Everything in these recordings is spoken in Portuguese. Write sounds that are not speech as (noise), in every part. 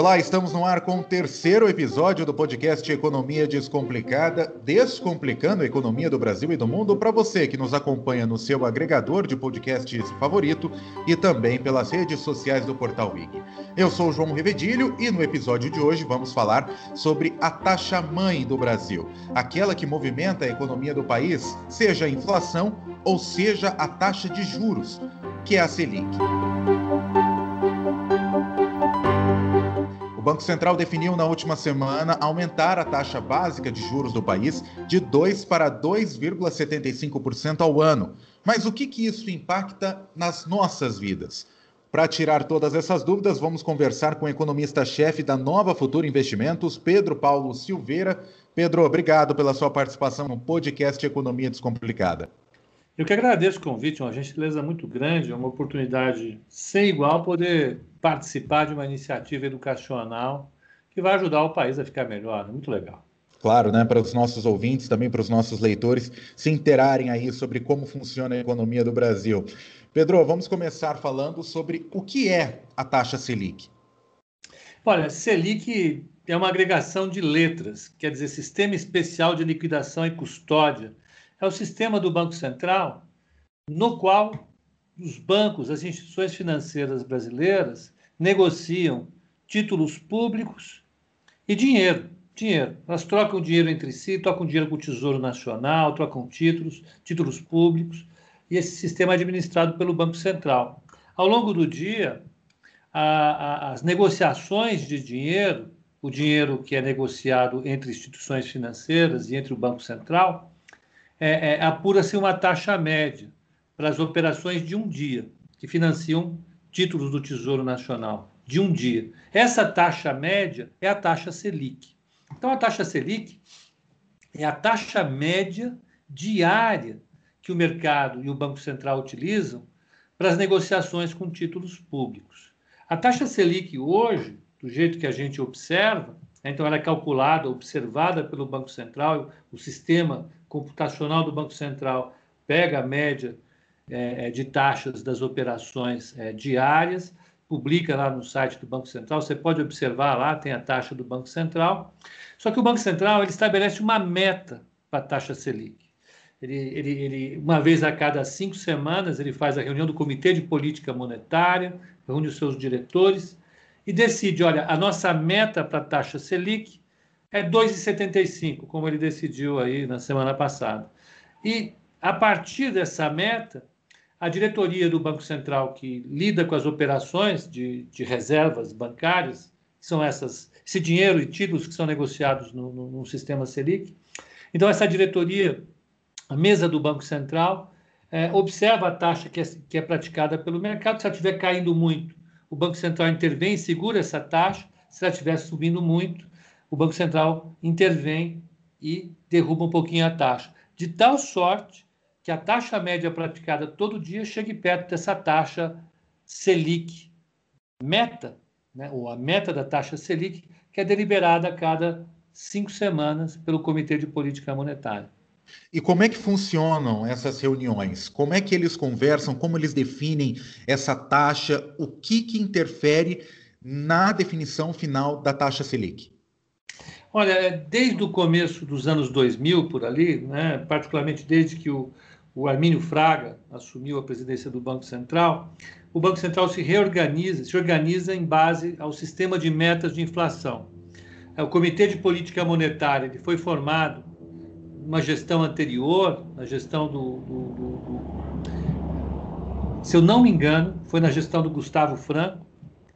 Olá, estamos no ar com o terceiro episódio do podcast Economia Descomplicada, descomplicando a economia do Brasil e do mundo para você que nos acompanha no seu agregador de podcasts favorito e também pelas redes sociais do Portal Wiki. Eu sou o João Revedilho e no episódio de hoje vamos falar sobre a taxa mãe do Brasil, aquela que movimenta a economia do país, seja a inflação ou seja a taxa de juros, que é a Selic. Banco Central definiu na última semana aumentar a taxa básica de juros do país de 2 para 2,75% ao ano. Mas o que, que isso impacta nas nossas vidas? Para tirar todas essas dúvidas, vamos conversar com o economista-chefe da Nova Futura Investimentos, Pedro Paulo Silveira. Pedro, obrigado pela sua participação no podcast Economia Descomplicada. Eu que agradeço o convite, uma gentileza muito grande, é uma oportunidade sem igual poder participar de uma iniciativa educacional que vai ajudar o país a ficar melhor. Muito legal. Claro, né, para os nossos ouvintes, também para os nossos leitores se interarem aí sobre como funciona a economia do Brasil. Pedro, vamos começar falando sobre o que é a taxa Selic. Olha, Selic é uma agregação de letras, quer dizer, Sistema Especial de Liquidação e Custódia é o sistema do Banco Central, no qual os bancos, as instituições financeiras brasileiras negociam títulos públicos e dinheiro. Dinheiro. Elas trocam dinheiro entre si, trocam dinheiro com o Tesouro Nacional, trocam títulos, títulos públicos, e esse sistema é administrado pelo Banco Central. Ao longo do dia, a, a, as negociações de dinheiro, o dinheiro que é negociado entre instituições financeiras e entre o Banco Central, é, é, apura-se uma taxa média para as operações de um dia, que financiam títulos do Tesouro Nacional, de um dia. Essa taxa média é a taxa Selic. Então, a taxa Selic é a taxa média diária que o mercado e o Banco Central utilizam para as negociações com títulos públicos. A taxa Selic hoje, do jeito que a gente observa, então ela é calculada, observada pelo Banco Central, o sistema computacional do Banco Central pega a média é, é, de taxas das operações é, diárias, publica lá no site do Banco Central, você pode observar lá, tem a taxa do Banco Central. Só que o Banco Central ele estabelece uma meta para a taxa Selic. Ele, ele, ele, uma vez a cada cinco semanas, ele faz a reunião do Comitê de Política Monetária, reúne os seus diretores e decide: olha, a nossa meta para a taxa Selic é 2,75, como ele decidiu aí na semana passada. E a partir dessa meta, a diretoria do Banco Central que lida com as operações de, de reservas bancárias, são essas, esse dinheiro e títulos que são negociados no, no, no sistema Selic. Então, essa diretoria, a mesa do Banco Central, é, observa a taxa que é, que é praticada pelo mercado. Se ela estiver caindo muito, o Banco Central intervém e segura essa taxa. Se ela estiver subindo muito, o Banco Central intervém e derruba um pouquinho a taxa. De tal sorte que a taxa média praticada todo dia chegue perto dessa taxa Selic meta, né, ou a meta da taxa Selic, que é deliberada a cada cinco semanas pelo Comitê de Política Monetária. E como é que funcionam essas reuniões? Como é que eles conversam? Como eles definem essa taxa? O que, que interfere na definição final da taxa Selic? Olha, desde o começo dos anos 2000, por ali, né, particularmente desde que o, o Armínio Fraga assumiu a presidência do Banco Central, o Banco Central se reorganiza, se organiza em base ao sistema de metas de inflação. É, o Comitê de Política Monetária ele foi formado uma gestão anterior, na gestão do, do, do, do, se eu não me engano, foi na gestão do Gustavo Franco,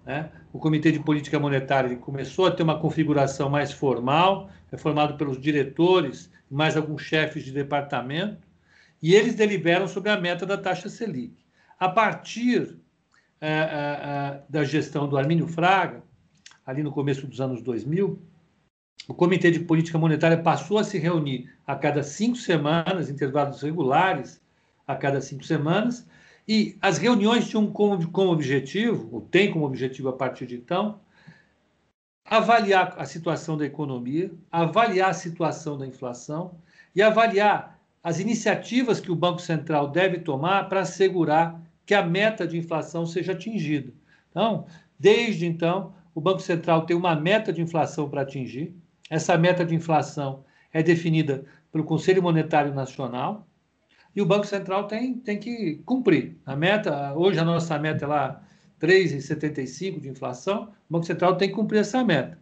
né? O Comitê de Política Monetária começou a ter uma configuração mais formal, é formado pelos diretores, mais alguns chefes de departamento, e eles deliberam sobre a meta da taxa Selic. A partir é, é, é, da gestão do Armínio Fraga, ali no começo dos anos 2000, o Comitê de Política Monetária passou a se reunir a cada cinco semanas, intervalos regulares, a cada cinco semanas, e as reuniões tinham como, como objetivo, ou tem como objetivo a partir de então, avaliar a situação da economia, avaliar a situação da inflação e avaliar as iniciativas que o Banco Central deve tomar para assegurar que a meta de inflação seja atingida. Então, desde então, o Banco Central tem uma meta de inflação para atingir. Essa meta de inflação é definida pelo Conselho Monetário Nacional e o Banco Central tem, tem que cumprir. A meta, hoje a nossa meta é lá 3,75 de inflação, o Banco Central tem que cumprir essa meta.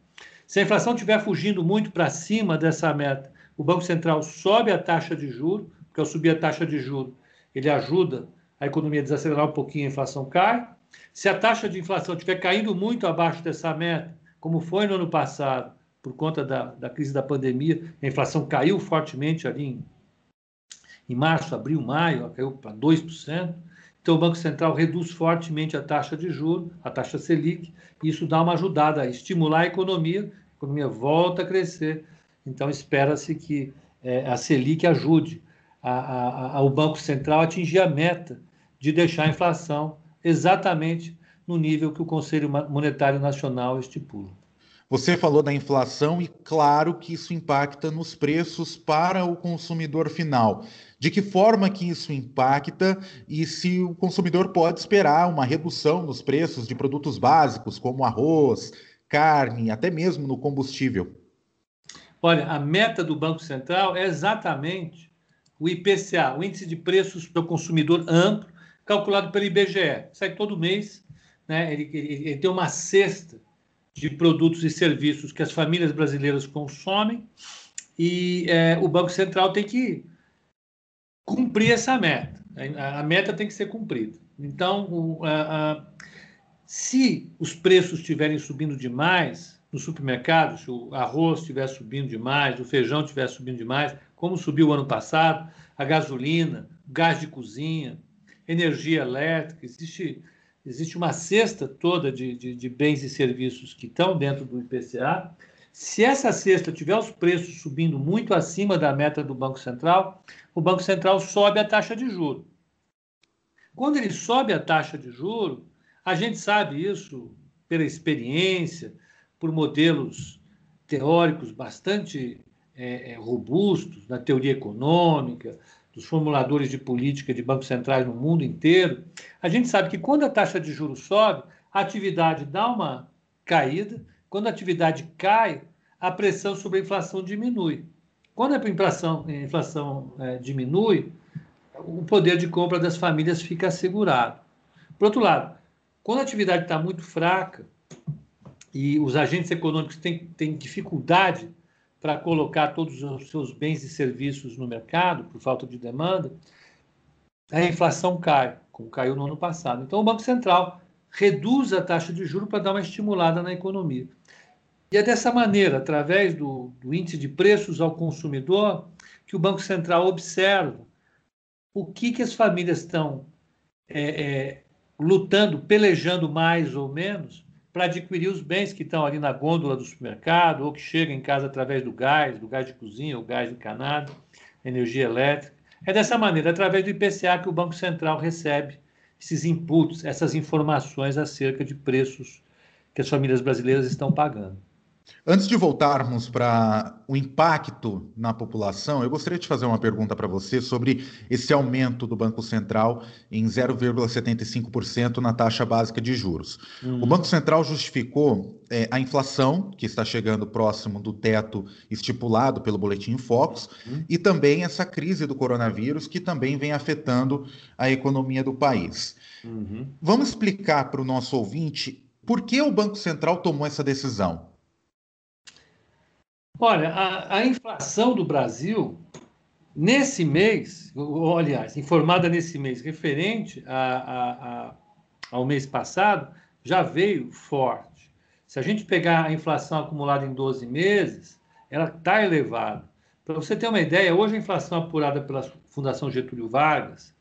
Se a inflação estiver fugindo muito para cima dessa meta, o Banco Central sobe a taxa de juros, porque ao subir a taxa de juros, ele ajuda a economia a desacelerar um pouquinho, a inflação cai. Se a taxa de inflação estiver caindo muito abaixo dessa meta, como foi no ano passado, por conta da, da crise da pandemia, a inflação caiu fortemente ali em, em março, abril, maio, caiu para 2%. Então, o Banco Central reduz fortemente a taxa de juros, a taxa Selic, e isso dá uma ajudada a estimular a economia, a economia volta a crescer. Então, espera-se que é, a Selic ajude o Banco Central a atingir a meta de deixar a inflação exatamente no nível que o Conselho Monetário Nacional estipula. Você falou da inflação e claro que isso impacta nos preços para o consumidor final. De que forma que isso impacta e se o consumidor pode esperar uma redução nos preços de produtos básicos como arroz, carne, até mesmo no combustível? Olha, a meta do Banco Central é exatamente o IPCA, o Índice de Preços para o Consumidor Amplo, calculado pelo IBGE. Sai todo mês, né? ele, ele, ele tem uma cesta de produtos e serviços que as famílias brasileiras consomem e é, o Banco Central tem que cumprir essa meta. A meta tem que ser cumprida. Então, o, a, a, se os preços estiverem subindo demais no supermercado, se o arroz estiver subindo demais, o feijão estiver subindo demais, como subiu o ano passado, a gasolina, gás de cozinha, energia elétrica, existe existe uma cesta toda de, de, de, bens e serviços que estão dentro do IPCA. Se essa cesta tiver os preços subindo muito acima da meta do Banco Central, o Banco Central sobe a taxa de juro. Quando ele sobe a taxa de juro, a gente sabe isso pela experiência, por modelos teóricos bastante é, é robustos na teoria econômica, dos formuladores de política de bancos centrais no mundo inteiro, a gente sabe que quando a taxa de juros sobe, a atividade dá uma caída, quando a atividade cai, a pressão sobre a inflação diminui. Quando a inflação, a inflação é, diminui, o poder de compra das famílias fica assegurado. Por outro lado, quando a atividade está muito fraca e os agentes econômicos têm, têm dificuldade para colocar todos os seus bens e serviços no mercado, por falta de demanda, a inflação cai, como caiu no ano passado. Então, o Banco Central reduz a taxa de juros para dar uma estimulada na economia. E é dessa maneira, através do, do índice de preços ao consumidor, que o Banco Central observa o que, que as famílias estão é, é, lutando, pelejando mais ou menos para adquirir os bens que estão ali na gôndola do supermercado ou que chegam em casa através do gás, do gás de cozinha, ou gás encanado, energia elétrica. É dessa maneira, através do IPCA, que o Banco Central recebe esses inputs, essas informações acerca de preços que as famílias brasileiras estão pagando. Antes de voltarmos para o impacto na população, eu gostaria de fazer uma pergunta para você sobre esse aumento do Banco Central em 0,75% na taxa básica de juros. Uhum. O Banco Central justificou é, a inflação, que está chegando próximo do teto estipulado pelo Boletim Focus, uhum. e também essa crise do coronavírus, que também vem afetando a economia do país. Uhum. Vamos explicar para o nosso ouvinte por que o Banco Central tomou essa decisão. Olha, a, a inflação do Brasil, nesse mês, ou, aliás, informada nesse mês, referente a, a, ao mês passado, já veio forte. Se a gente pegar a inflação acumulada em 12 meses, ela está elevada. Para você ter uma ideia, hoje a inflação apurada pela Fundação Getúlio Vargas,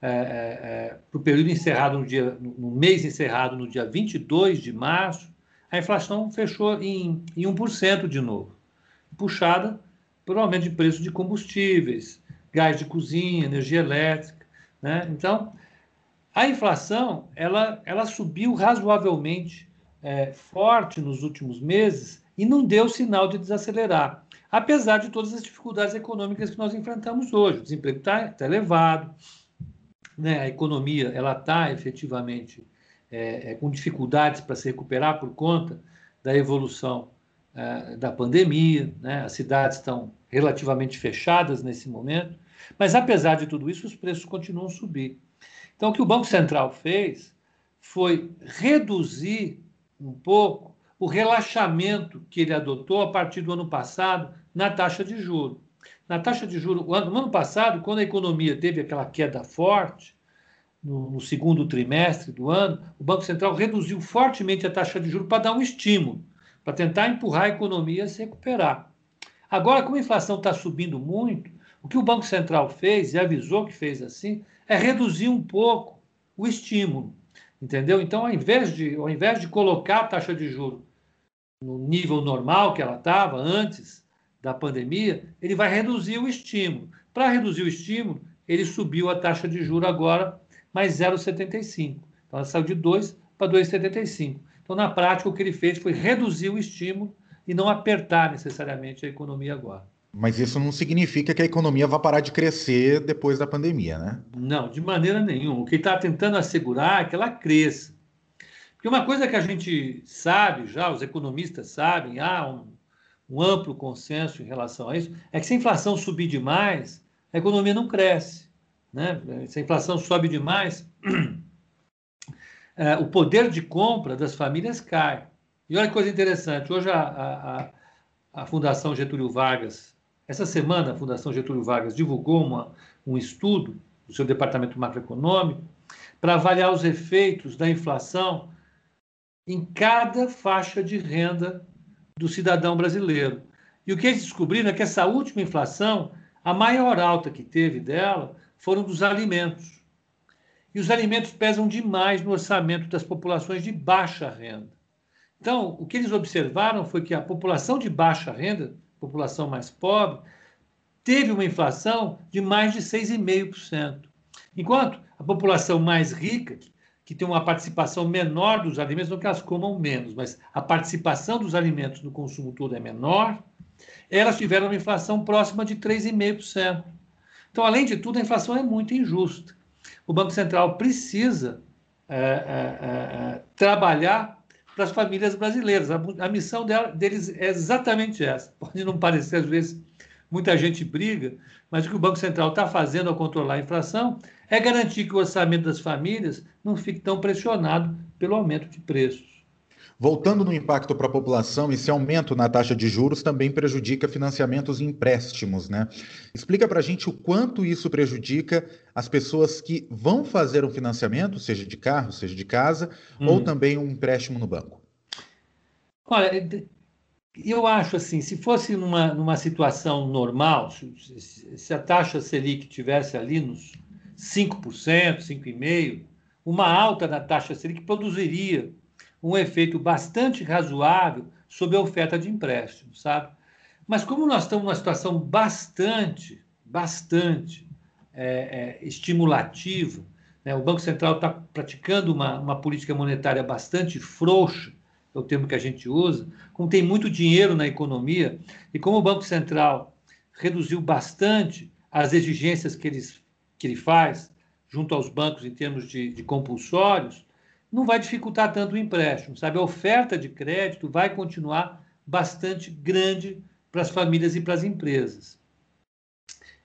é, é, é, para o período encerrado no dia, no mês encerrado no dia 22 de março, a inflação fechou em, em 1% de novo puxada por aumento de preço de combustíveis, gás de cozinha, energia elétrica. Né? Então, a inflação ela, ela subiu razoavelmente é, forte nos últimos meses e não deu sinal de desacelerar, apesar de todas as dificuldades econômicas que nós enfrentamos hoje. O desemprego está tá elevado, né? a economia ela está efetivamente é, é, com dificuldades para se recuperar por conta da evolução é, da pandemia, né? as cidades estão relativamente fechadas nesse momento, mas apesar de tudo isso, os preços continuam a subir. Então, o que o Banco Central fez foi reduzir um pouco o relaxamento que ele adotou a partir do ano passado na taxa de juro. Na taxa de juro, no ano passado, quando a economia teve aquela queda forte, no, no segundo trimestre do ano, o Banco Central reduziu fortemente a taxa de juros para dar um estímulo, para tentar empurrar a economia a se recuperar. Agora, como a inflação está subindo muito, o que o Banco Central fez, e avisou que fez assim, é reduzir um pouco o estímulo. Entendeu? Então, ao invés de, ao invés de colocar a taxa de juros no nível normal que ela estava antes da pandemia, ele vai reduzir o estímulo. Para reduzir o estímulo, ele subiu a taxa de juros agora mais 0,75. Então, ela saiu de 2 para 2,75. Então, na prática, o que ele fez foi reduzir o estímulo e não apertar necessariamente a economia agora. Mas isso não significa que a economia vai parar de crescer depois da pandemia, né? Não, de maneira nenhuma. O que está tentando assegurar é que ela cresça. Porque uma coisa que a gente sabe já, os economistas sabem, há um, um amplo consenso em relação a isso, é que se a inflação subir demais, a economia não cresce. Né? Se a inflação sobe demais, (clears throat) o poder de compra das famílias cai. E olha que coisa interessante, hoje a, a, a Fundação Getúlio Vargas, essa semana a Fundação Getúlio Vargas divulgou uma, um estudo do seu departamento macroeconômico para avaliar os efeitos da inflação em cada faixa de renda do cidadão brasileiro. E o que eles descobriram é que essa última inflação, a maior alta que teve dela, foram dos alimentos. E os alimentos pesam demais no orçamento das populações de baixa renda. Então, o que eles observaram foi que a população de baixa renda, população mais pobre, teve uma inflação de mais de 6,5%. Enquanto a população mais rica, que tem uma participação menor dos alimentos, não que elas comam menos, mas a participação dos alimentos no consumo todo é menor, elas tiveram uma inflação próxima de 3,5%. Então, além de tudo, a inflação é muito injusta. O Banco Central precisa é, é, é, trabalhar para as famílias brasileiras. A, a missão deles é exatamente essa. (laughs) Pode não parecer, às vezes, muita gente briga, mas o que o Banco Central está fazendo ao controlar a inflação é garantir que o orçamento das famílias não fique tão pressionado pelo aumento de preços. Voltando no impacto para a população, esse aumento na taxa de juros também prejudica financiamentos e empréstimos, né? Explica para a gente o quanto isso prejudica as pessoas que vão fazer um financiamento, seja de carro, seja de casa, hum. ou também um empréstimo no banco. Olha, eu acho assim, se fosse numa, numa situação normal, se, se a taxa Selic tivesse ali nos 5%, 5,5%, uma alta na taxa Selic produziria um efeito bastante razoável sobre a oferta de empréstimo, sabe? Mas como nós estamos numa situação bastante, bastante é, é, estimulativa, né? o Banco Central está praticando uma, uma política monetária bastante frouxa, é o termo que a gente usa, como tem muito dinheiro na economia, e como o Banco Central reduziu bastante as exigências que, eles, que ele faz junto aos bancos em termos de, de compulsórios, não vai dificultar tanto o empréstimo, sabe? A oferta de crédito vai continuar bastante grande para as famílias e para as empresas.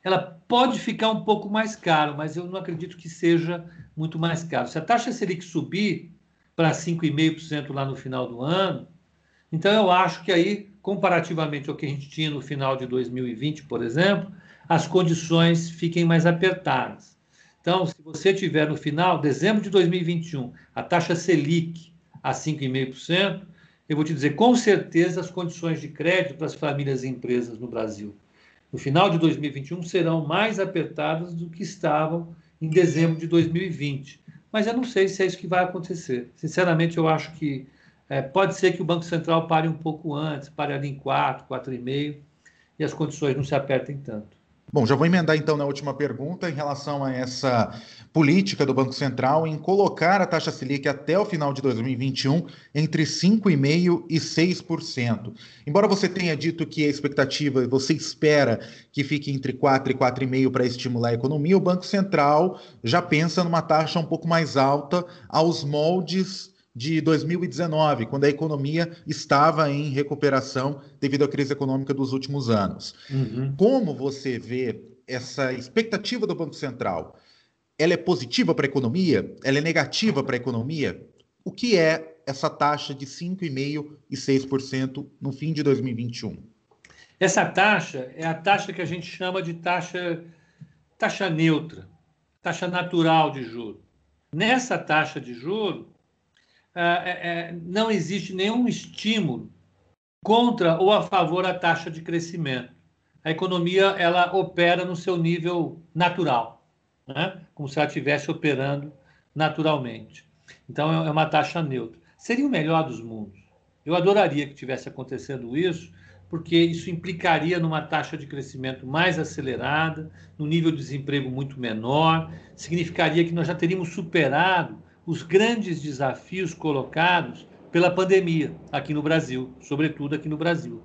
Ela pode ficar um pouco mais caro, mas eu não acredito que seja muito mais caro. Se a taxa Selic subir para 5,5% lá no final do ano, então eu acho que aí, comparativamente ao que a gente tinha no final de 2020, por exemplo, as condições fiquem mais apertadas. Então, se você tiver no final, dezembro de 2021, a taxa Selic a 5,5%, eu vou te dizer com certeza as condições de crédito para as famílias e empresas no Brasil no final de 2021 serão mais apertadas do que estavam em dezembro de 2020. Mas eu não sei se é isso que vai acontecer. Sinceramente, eu acho que é, pode ser que o Banco Central pare um pouco antes, pare ali em 4, 4,5, e as condições não se apertem tanto. Bom, já vou emendar então na última pergunta em relação a essa política do Banco Central em colocar a taxa Selic até o final de 2021 entre 5,5% e 6%. Embora você tenha dito que a expectativa, você espera que fique entre 4% e 4,5% para estimular a economia, o Banco Central já pensa numa taxa um pouco mais alta aos moldes de 2019, quando a economia estava em recuperação devido à crise econômica dos últimos anos. Uhum. Como você vê essa expectativa do Banco Central? Ela é positiva para a economia? Ela é negativa para a economia? O que é essa taxa de 5,5% e 6% no fim de 2021? Essa taxa é a taxa que a gente chama de taxa, taxa neutra, taxa natural de juros. Nessa taxa de juros, é, é, não existe nenhum estímulo contra ou a favor da taxa de crescimento. A economia ela opera no seu nível natural, né? como se ela estivesse operando naturalmente. Então é uma taxa neutra. Seria o melhor dos mundos. Eu adoraria que tivesse acontecendo isso, porque isso implicaria numa taxa de crescimento mais acelerada, num nível de desemprego muito menor, significaria que nós já teríamos superado os grandes desafios colocados pela pandemia aqui no Brasil, sobretudo aqui no Brasil.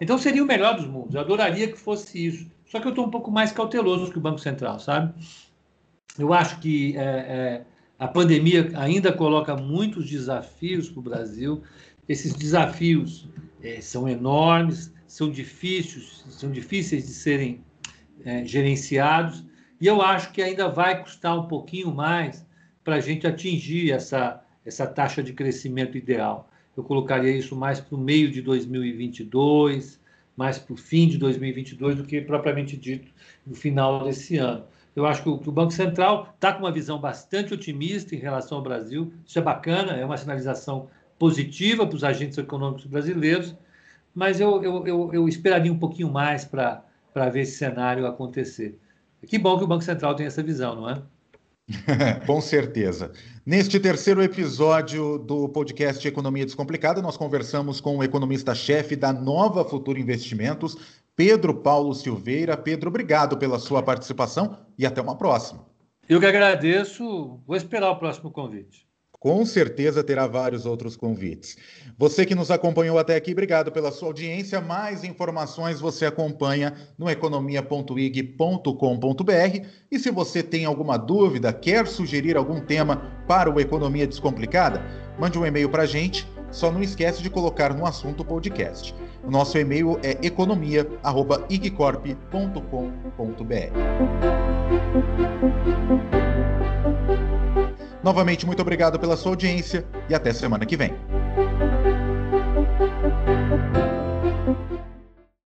Então seria o melhor dos mundos. Eu adoraria que fosse isso. Só que eu estou um pouco mais cauteloso que o Banco Central, sabe? Eu acho que é, é, a pandemia ainda coloca muitos desafios para o Brasil. Esses desafios é, são enormes, são difíceis, são difíceis de serem é, gerenciados. E eu acho que ainda vai custar um pouquinho mais para a gente atingir essa, essa taxa de crescimento ideal. Eu colocaria isso mais para o meio de 2022, mais para o fim de 2022 do que propriamente dito no final desse ano. Eu acho que o, que o Banco Central está com uma visão bastante otimista em relação ao Brasil. Isso é bacana, é uma sinalização positiva para os agentes econômicos brasileiros, mas eu, eu, eu, eu esperaria um pouquinho mais para ver esse cenário acontecer. Que bom que o Banco Central tem essa visão, não é? (laughs) Com certeza. Neste terceiro episódio do podcast Economia Descomplicada, nós conversamos com o economista-chefe da Nova Futuro Investimentos, Pedro Paulo Silveira. Pedro, obrigado pela sua participação e até uma próxima. Eu que agradeço. Vou esperar o próximo convite com certeza terá vários outros convites. Você que nos acompanhou até aqui, obrigado pela sua audiência. Mais informações você acompanha no economia.ig.com.br. E se você tem alguma dúvida, quer sugerir algum tema para o Economia Descomplicada, mande um e-mail para a gente. Só não esquece de colocar no assunto podcast. O nosso e-mail é economia@igcorp.com.br. Novamente, muito obrigado pela sua audiência e até semana que vem.